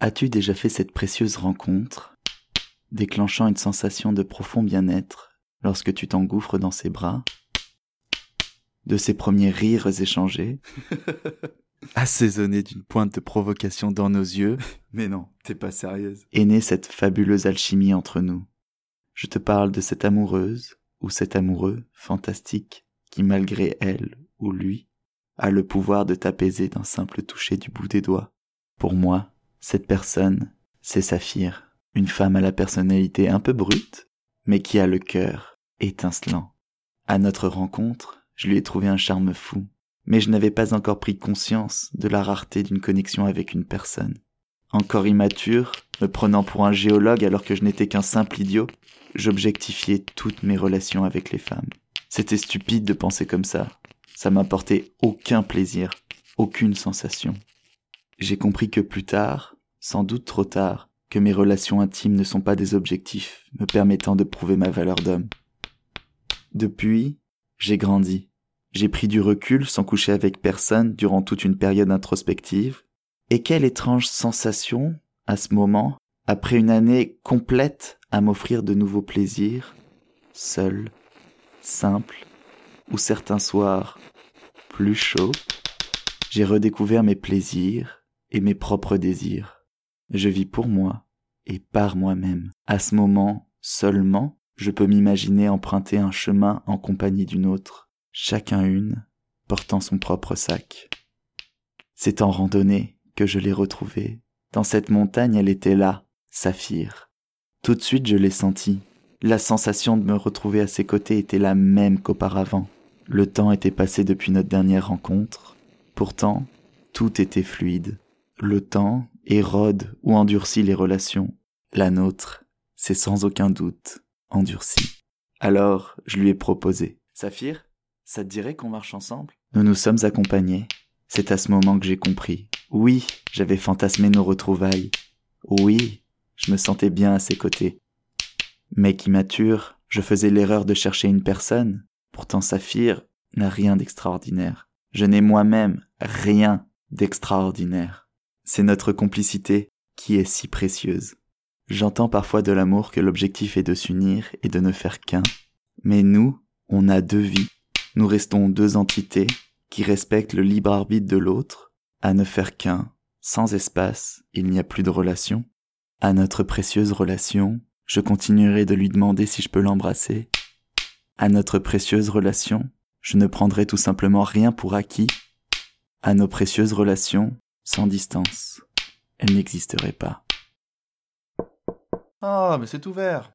As-tu déjà fait cette précieuse rencontre, déclenchant une sensation de profond bien-être lorsque tu t'engouffres dans ses bras, de ces premiers rires échangés, assaisonnés d'une pointe de provocation dans nos yeux, Mais non, t'es pas sérieuse. est née cette fabuleuse alchimie entre nous. Je te parle de cette amoureuse ou cet amoureux fantastique qui, malgré elle ou lui, a le pouvoir de t'apaiser d'un simple toucher du bout des doigts. Pour moi, cette personne, c'est Saphir, une femme à la personnalité un peu brute, mais qui a le cœur étincelant. À notre rencontre, je lui ai trouvé un charme fou, mais je n'avais pas encore pris conscience de la rareté d'une connexion avec une personne. Encore immature, me prenant pour un géologue alors que je n'étais qu'un simple idiot, j'objectifiais toutes mes relations avec les femmes. C'était stupide de penser comme ça. Ça m'apportait aucun plaisir, aucune sensation. J'ai compris que plus tard, sans doute trop tard, que mes relations intimes ne sont pas des objectifs me permettant de prouver ma valeur d'homme. Depuis, j'ai grandi. J'ai pris du recul sans coucher avec personne durant toute une période introspective. Et quelle étrange sensation, à ce moment, après une année complète à m'offrir de nouveaux plaisirs, seul, simple, ou certains soirs plus chauds, j'ai redécouvert mes plaisirs et mes propres désirs. Je vis pour moi et par moi-même. À ce moment, seulement, je peux m'imaginer emprunter un chemin en compagnie d'une autre, chacun une, portant son propre sac. C'est en randonnée que je l'ai retrouvée. Dans cette montagne, elle était là, Saphir. Tout de suite, je l'ai sentie. La sensation de me retrouver à ses côtés était la même qu'auparavant. Le temps était passé depuis notre dernière rencontre. Pourtant, tout était fluide. Le temps érode ou endurcit les relations. La nôtre, c'est sans aucun doute endurci. Alors, je lui ai proposé. Saphir, ça te dirait qu'on marche ensemble? Nous nous sommes accompagnés. C'est à ce moment que j'ai compris. Oui, j'avais fantasmé nos retrouvailles. Oui, je me sentais bien à ses côtés. Mec immature, je faisais l'erreur de chercher une personne. Pourtant Saphir n'a rien d'extraordinaire. Je n'ai moi-même rien d'extraordinaire. C'est notre complicité qui est si précieuse. J'entends parfois de l'amour que l'objectif est de s'unir et de ne faire qu'un. Mais nous, on a deux vies. Nous restons deux entités qui respectent le libre arbitre de l'autre. À ne faire qu'un, sans espace, il n'y a plus de relation. À notre précieuse relation, je continuerai de lui demander si je peux l'embrasser. À notre précieuse relation, je ne prendrai tout simplement rien pour acquis. À nos précieuses relations, sans distance, elles n'existeraient pas. Ah, mais c'est ouvert.